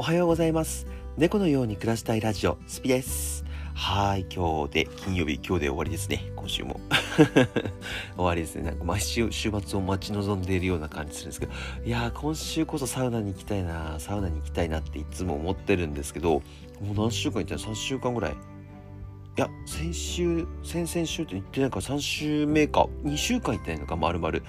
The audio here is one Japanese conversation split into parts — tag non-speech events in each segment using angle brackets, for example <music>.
おはようございます。猫のように暮らしたいラジオ、スピです。はい、今日で、金曜日、今日で終わりですね。今週も。<laughs> 終わりですね。なんか毎週、週末を待ち望んでいるような感じするんですけど、いやー、今週こそサウナに行きたいな、サウナに行きたいなっていつも思ってるんですけど、もう何週間行ったの ?3 週間ぐらい。いや、先週、先々週って言ってないから3週目か、2週間行ってないのか、丸々。い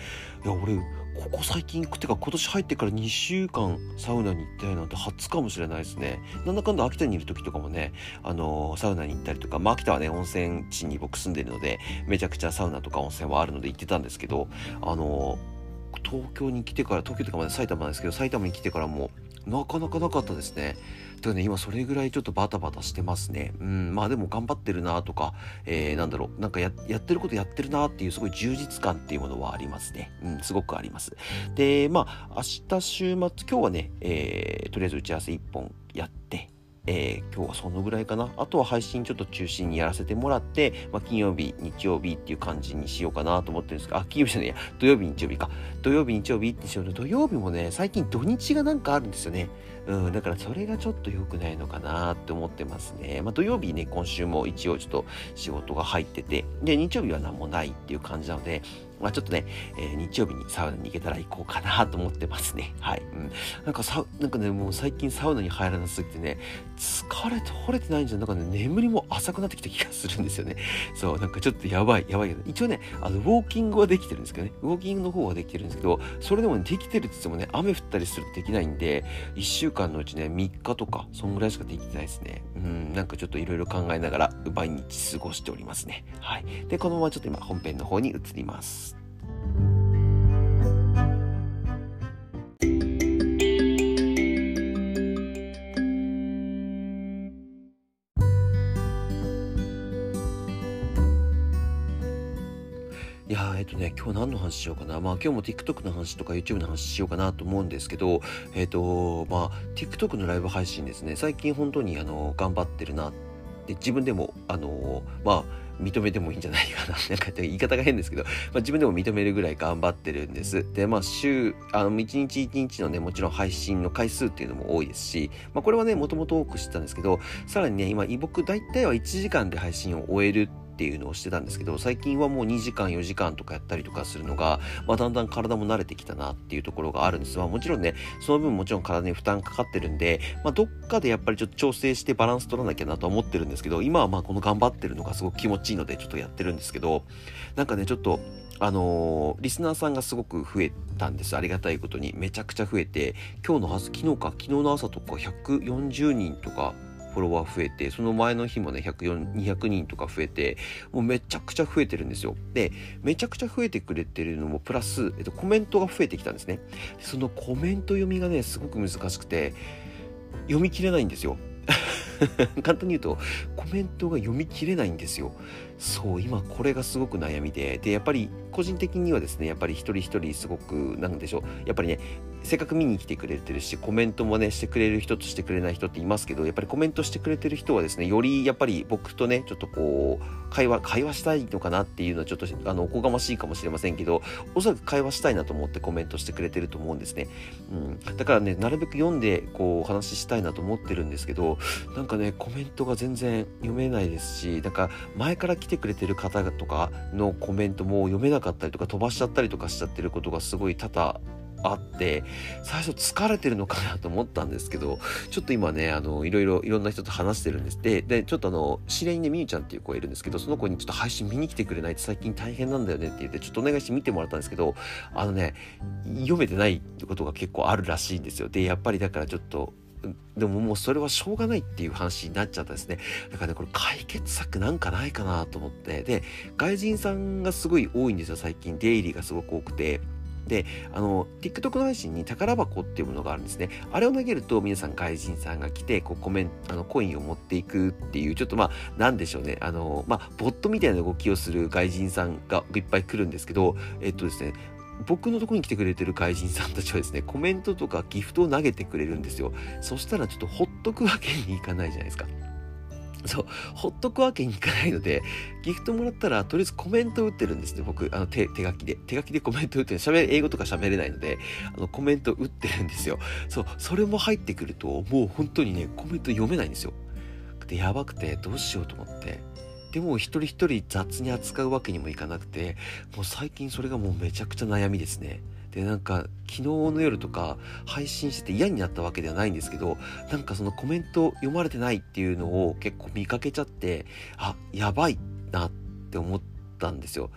や、俺、ここ最近行くってか今年入ってから2週間サウナに行ったいなんて初かもしれないですね。なんだかんだ秋田にいる時とかもね、あのーサウナに行ったりとか、まあ秋田はね、温泉地に僕住んでるので、めちゃくちゃサウナとか温泉はあるので行ってたんですけど、あのー東京に来てから、東京とかまで埼玉なんですけど、埼玉に来てからもなかなかなかったですね。てかね、今それぐらいちょっとバタバタしてますね。うん、まあでも頑張ってるなとか、えー、なんだろう、なんかややってることやってるなっていうすごい充実感っていうものはありますね。うん、すごくあります。で、まあ、明日週末、今日はね、えー、とりあえず打ち合わせ1本やって、えー今日はそのぐらいかな。あとは配信ちょっと中心にやらせてもらって、まあ、金曜日、日曜日っていう感じにしようかなと思ってるんですが、あ、金曜日じゃないや、土曜日、日曜日か。土曜日、日曜日ってしようと、土曜日もね、最近土日がなんかあるんですよね。うん、だからそれがちょっと良くないのかなって思ってますね。まあ、土曜日ね、今週も一応ちょっと仕事が入ってて、で、日曜日は何もないっていう感じなので、まあちょっとね、えー日曜日にサウナに行けたら行こうかなと思ってますね。はい。うん。なんかサウ、なんかね、もう最近サウナに入らなすぎてね、疲れ取れてないんじゃなんかね、眠りも浅くなってきた気がするんですよね。そう、なんかちょっとやばい、やばいけど、一応ね、あの、ウォーキングはできてるんですけどね、ウォーキングの方はできてるんですけど、それでもね、できてるって言ってもね、雨降ったりするとできないんで、1週間のうちね、3日とか、そんぐらいしかできてないですね。うん、なんかちょっといろいろ考えながら、毎日過ごしておりますね。はい。で、このままちょっと今、本編の方に移ります。いやえっとね、今日何の話しようかな。まあ今日も TikTok の話とか YouTube の話しようかなと思うんですけど、えっと、まあ TikTok のライブ配信ですね、最近本当にあの、頑張ってるなって自分でも、あの、まあ認めてもいいんじゃないかな。<laughs> なんか言い方が変ですけど、まあ自分でも認めるぐらい頑張ってるんです。で、まあ週、あの、一日一日のね、もちろん配信の回数っていうのも多いですし、まあこれはね、もともと多くしてたんですけど、さらにね、今、僕大体は1時間で配信を終えるってっていうのをしてたんですけど最近はもう2時間4時間とかやったりとかするのが、まあ、だんだん体も慣れてきたなっていうところがあるんです。まあもちろんねその分もちろん体に負担かかってるんで、まあ、どっかでやっぱりちょっと調整してバランス取らなきゃなと思ってるんですけど今はまあこの頑張ってるのがすごく気持ちいいのでちょっとやってるんですけどなんかねちょっとあのーリスナーさんがすごく増えたんです。ありがたいことに。めちゃくちゃ増えて今日の朝昨日か昨日の朝とか140人とかフォロワー増えて、その前の日もね、200人とか増えて、もうめちゃくちゃ増えてるんですよ。で、めちゃくちゃ増えてくれてるのも、プラス、えっと、コメントが増えてきたんですね。でそのコメント読みがね、すごく難しくて、読み切れないんですよ。<laughs> 簡単に言うと、コメントが読み切れないんですよ。そう、今これがすごく悩みで、で、やっぱり個人的にはですね、やっぱり一人一人すごく、なんでしょう、やっぱりね、せっかく見に来てくれてるし、コメントもね、してくれる人としてくれない人っていますけど、やっぱりコメントしてくれてる人はですね、よりやっぱり僕とね、ちょっとこう、会話、会話したいのかなっていうのはちょっと、あの、おこがましいかもしれませんけど、おそらく会話したいなと思ってコメントしてくれてると思うんですね。うん。だからね、なるべく読んで、こう、お話ししたいなと思ってるんですけど、なんかね、コメントが全然読めないですし、なんか前から来てくれてる方とかのコメントも読めなかったりとか飛ばしちゃったりとかしちゃってることがすごい多々あって、最初疲れてるのかなと思ったんですけど、ちょっと今ね、あの、いろいろ、いろんな人と話してるんです。で、で、ちょっとあの、知り合いにね、みゆちゃんっていう子がいるんですけど、その子にちょっと配信見に来てくれないと最近大変なんだよねって言って、ちょっとお願いして見てもらったんですけど、あのね、読めてないってことが結構あるらしいんですよ。で、やっぱりだからちょっと、でももうそれはしょうがないっていう話になっちゃったですね。だからね、これ解決策なんかないかなと思って。で、外人さんがすごい多いんですよ、最近。出入りがすごく多くて。で、あの、TikTok の配信に宝箱っていうものがあるんですね。あれを投げると皆さん外人さんが来て、こうコメント、あの、コインを持っていくっていう、ちょっとまあ、なんでしょうね。あの、まあ、ボットみたいな動きをする外人さんがいっぱい来るんですけど、えっとですね、僕のところに来てくれてる外人さんたちはですね、コメントとかギフトを投げてくれるんですよ。そしたらちょっとほっとくわけにいかないじゃないですか。そう、ほっとくわけにいかないので、ギフトもらったら、とりあえずコメント打ってるんですね、僕。あの手、手書きで。手書きでコメント打ってる。喋英語とか喋れないので、あの、コメント打ってるんですよ。そう、それも入ってくると、もう本当にね、コメント読めないんですよ。で、やばくて、どうしようと思って。でも一人一人雑に扱うわけにもいかなくて、もう最近それがもうめちゃくちゃ悩みですね。でなんか昨日の夜とか配信してて嫌になったわけではないんですけどなんかそのコメント読まれてないっていうのを結構見かけちゃってあやばいなって思ったんですよ。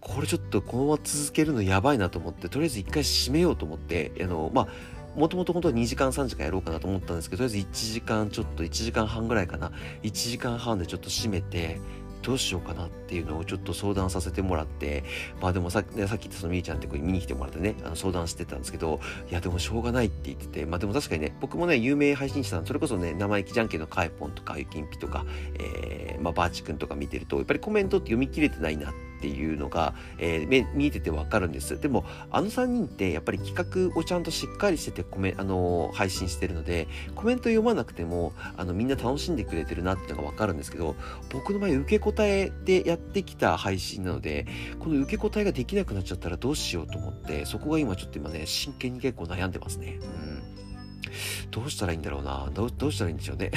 これちょっとこのまま続けるのやばいなと思ってとりあえず一回閉めようと思ってあのまあもともと本当は2時間3時間やろうかなと思ったんですけどとりあえず1時間ちょっと1時間半ぐらいかな1時間半でちょっと閉めてどうしようかなっていうのをちょっと相談させてもらって、まあでもさ、さっき言ったそのみーちゃんってこれ見に来てもらってね、あの相談してたんですけど、いやでもしょうがないって言ってて、まあでも確かにね、僕もね、有名配信者さん、それこそね、生意気じゃんけんのカエポンとか、ゆきんぴとか、えー、まあバーチくんとか見てると、やっぱりコメントって読み切れてないなってっていうのが、えー、見えててわかるんです。でも、あの3人ってやっぱり企画をちゃんとしっかりしててコメ、あのー、配信してるので、コメント読まなくても、あの、みんな楽しんでくれてるなっていうのがわかるんですけど、僕の場合、受け答えでやってきた配信なので、この受け答えができなくなっちゃったらどうしようと思って、そこが今ちょっと今ね、真剣に結構悩んでますね。うん。どうしたらいいんだろうな。どう、どうしたらいいんでしょうね。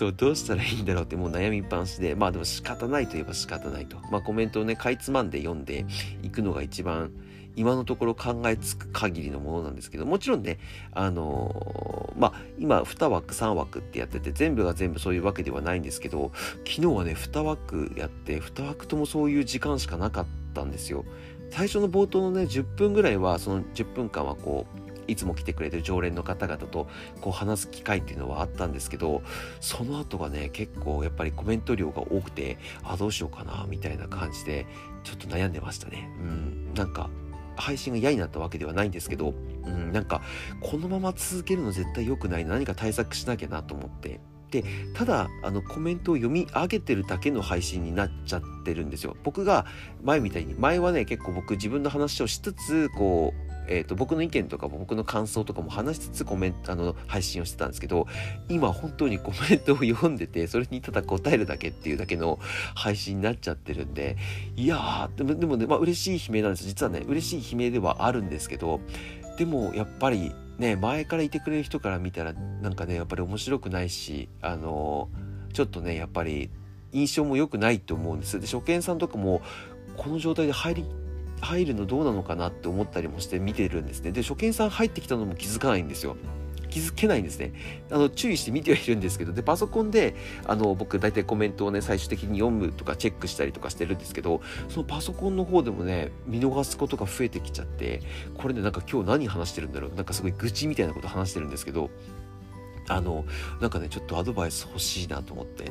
そう、どうしたらいいんだろうってもう悩みっぱなしで、まあでも仕方ないといえば仕方ないと。まあコメントをね、かいつまんで読んでいくのが一番今のところ考えつく限りのものなんですけど、もちろんね、あのー、まあ、今2枠3枠ってやってて、全部が全部そういうわけではないんですけど、昨日はね、2枠やって、2枠ともそういう時間しかなかったんですよ。最初の冒頭のね、10分ぐらいは、その10分間はこう、いつも来てくれてる常連の方々とこう話す機会っていうのはあったんですけどその後がね結構やっぱりコメント量が多くてあどうしようかなみたいな感じでちょっと悩んでましたね。うん。なんか配信が嫌になったわけではないんですけど、うん、なんかこのまま続けるの絶対良くない何か対策しなきゃなと思って。でただあのコメントを読み上げてるだけの配信になっちゃってるんですよ。僕が前みたいに前はね結構僕自分の話をしつつこうえーと、僕の意見とかも僕の感想とかも話しつつコメントあの配信をしてたんですけど今本当にコメントを読んでてそれにただ答えるだけっていうだけの配信になっちゃってるんでいやでもでもね、まあ、嬉しい悲鳴なんです実はね嬉しい悲鳴ではあるんですけどでもやっぱりね前からいてくれる人から見たらなんかねやっぱり面白くないしあの、ちょっとねやっぱり印象も良くないと思うんですで初見さんとかもこの状態で入り入るのどうなのかなって思ったりもして見てるんですね。で、初見さん入ってきたのも気づかないんですよ。気づけないんですね。あの、注意して見てはいるんですけど、で、パソコンで、あの、僕大体コメントをね、最終的に読むとかチェックしたりとかしてるんですけど、そのパソコンの方でもね、見逃すことが増えてきちゃって、これね、なんか今日何話してるんだろうなんかすごい愚痴みたいなこと話してるんですけど、あの、なんかね、ちょっとアドバイス欲しいなと思って。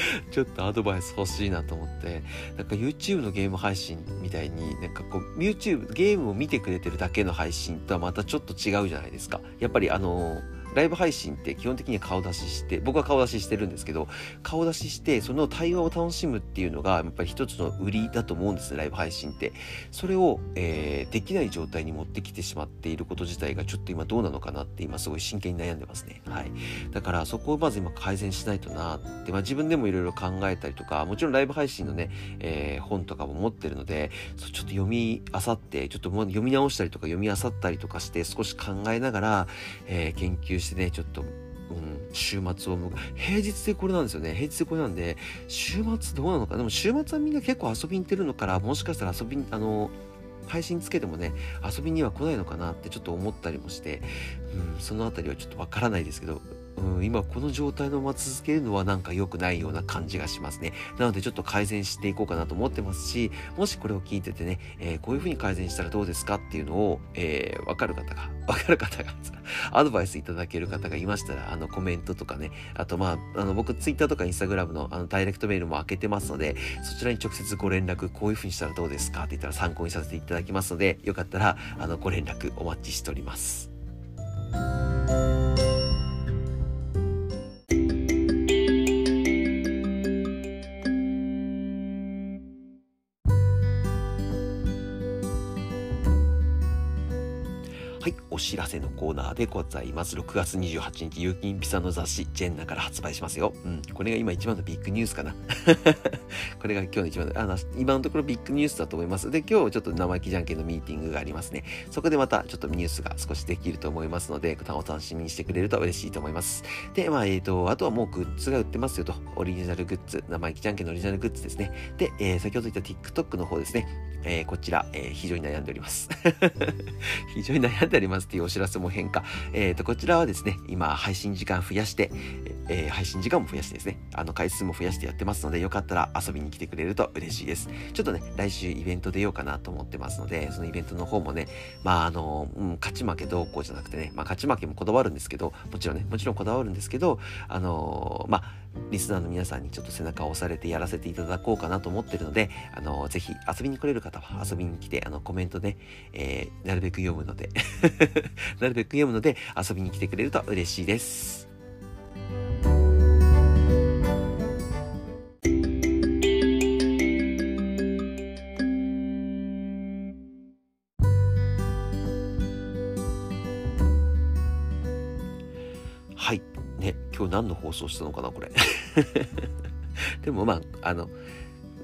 <laughs> ちょっとアドバイス欲しいなと思って、なんか YouTube のゲーム配信みたいに、なんかこう、YouTube、ゲームを見てくれてるだけの配信とはまたちょっと違うじゃないですか。やっぱりあのーライブ配信って基本的に顔出しして、僕は顔出ししてるんですけど、顔出しして、その対話を楽しむっていうのが、やっぱり一つの売りだと思うんですね、ライブ配信って。それを、えー、できない状態に持ってきてしまっていること自体が、ちょっと今どうなのかなって、今すごい真剣に悩んでますね。はい。だから、そこをまず今改善しないとなって、まあ自分でもいろいろ考えたりとか、もちろんライブ配信のね、えー、本とかも持ってるので、ちょっと読み漁って、ちょっともう読み直したりとか読み漁ったりとかして、少し考えながら、えー、研究してね、ちょっとうん、週末を迎え、平日でこれなんですよね。平日でこれなんで、週末どうなのか。でも週末はみんな結構遊びに行ってるのから、もしかしたら遊びに、あの、配信つけてもね、遊びには来ないのかなってちょっと思ったりもして、うん、その辺りはちょっとわからないですけど、うん、今この状態のまま続けるのはなんか良くないような感じがしますね。なのでちょっと改善していこうかなと思ってますし、もしこれを聞いててね、えー、こういう風に改善したらどうですかっていうのを、えー、わかる方が、<laughs> わかる方が、<laughs> アドバイスいただける方がいましたら、あのコメントとかね、あとまあ、あの僕ツイッターとかインスタグラムのあのダイレクトメールも開けてますので、そちらに直接ご連絡、こういう風にしたらどうですかって言ったら参考にさせていただきますので、よかったら、あの、ご連絡お待ちしております。お知らせのコーナーでございます。6月28日、有金ピザの雑誌、ジェンナから発売しますよ。うん、これが今一番のビッグニュースかな。これが今日の一番あの、今のところビッグニュースだと思います。で、今日ちょっと生意気じゃんけんのミーティングがありますね。そこでまたちょっとニュースが少しできると思いますので、お楽しみにしてくれると嬉しいと思います。で、まあ、えっ、ー、と、あとはもうグッズが売ってますよと。オリジナルグッズ、生意気じゃんけんのオリジナルグッズですね。で、えー、先ほど言った TikTok の方ですね。えー、こちら、え、非常に悩んでおります。<laughs> 非常に悩んでおりますっていうお知らせも変化。えっ、と、こちらはですね、今、配信時間増やして、え、配信時間も増やしてですね、あの、回数も増やしてやってますので、よかったら遊遊びに来てくれると嬉しいです。ちょっとね、来週イベント出ようかなと思ってますので、そのイベントの方もね、まあ、あの、うん、勝ち負けどうこうじゃなくてね、まあ、勝ち負けもこだわるんですけど、もちろんね、もちろんこだわるんですけど、あのまあ、リスナーの皆さんにちょっと背中を押されてやらせていただこうかなと思ってるので、あの、ぜひ遊びに来れる方は遊びに来て、あの、コメントね、えー、なるべく読むので <laughs> なるべく読むので遊びに来てくれると嬉しいです。何の放送したのかな、これ。<laughs> でもまあ、あの、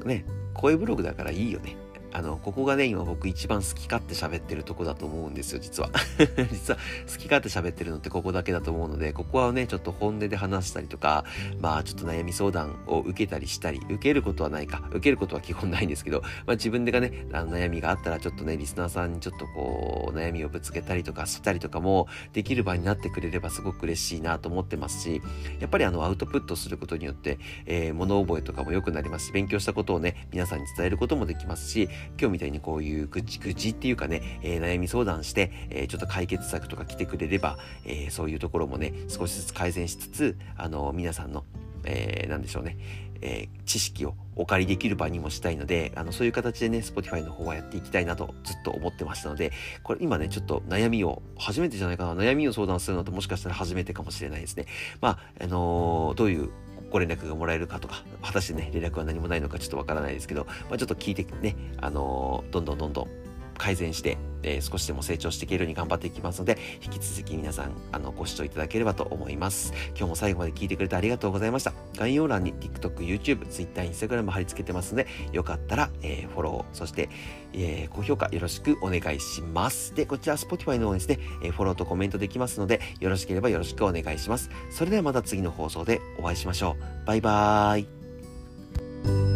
ね、声ブログだからいいよね。あの、ここがね、今僕一番好き勝手喋ってるとこだと思うんですよ、実は。<laughs> 実は、好き勝手喋ってるのってここだけだと思うので、ここはね、ちょっと本音で話したりとか、まあ、ちょっと悩み相談を受けたりしたり、受けることはないか、受けることは基本ないんですけど、まあ自分でがね、あの悩みがあったら、ちょっとね、リスナーさんにちょっとこう、悩みをぶつけたりとかしたりとかも、できる場になってくれればすごく嬉しいなと思ってますし、やっぱりあの、アウトプットすることによって、えー、物覚えとかも良くなりますし、勉強したことをね、皆さんに伝えることもできますし、今日みたいにこういう愚痴愚痴っていうかね、えー、悩み相談して、えー、ちょっと解決策とか来てくれれば、えー、そういうところもね、少しずつ改善しつつ、あの、皆さんの、えー、なんでしょうね、えー、知識をお借りできる場にもしたいので、あの、そういう形でね、Spotify の方はやっていきたいなとずっと思ってましたので、これ今ね、ちょっと悩みを、初めてじゃないかな、悩みを相談するのともしかしたら初めてかもしれないですね。まあ、あのー、どういうご連絡がもらえるかとか、果たしてね、連絡は何もないのかちょっとわからないですけど、まあ、ちょっと聞いてね、あのー、どんどんどんどん改善して、えー、少しでも成長していけるように頑張っていきますので、引き続き皆さん、あの、ご視聴いただければと思います。今日も最後まで聞いてくれてありがとうございました。概要欄に TikTok、YouTube、Twitter、Instagram 貼り付けてますので、よかったら、えー、フォロー、そして、えー、高評価よろしくお願いします。で、こちら Spotify の方ですね、えフォローとコメントできますので、よろしければよろしくお願いします。それではまた次の放送でお会いしましょう。バイバーイ。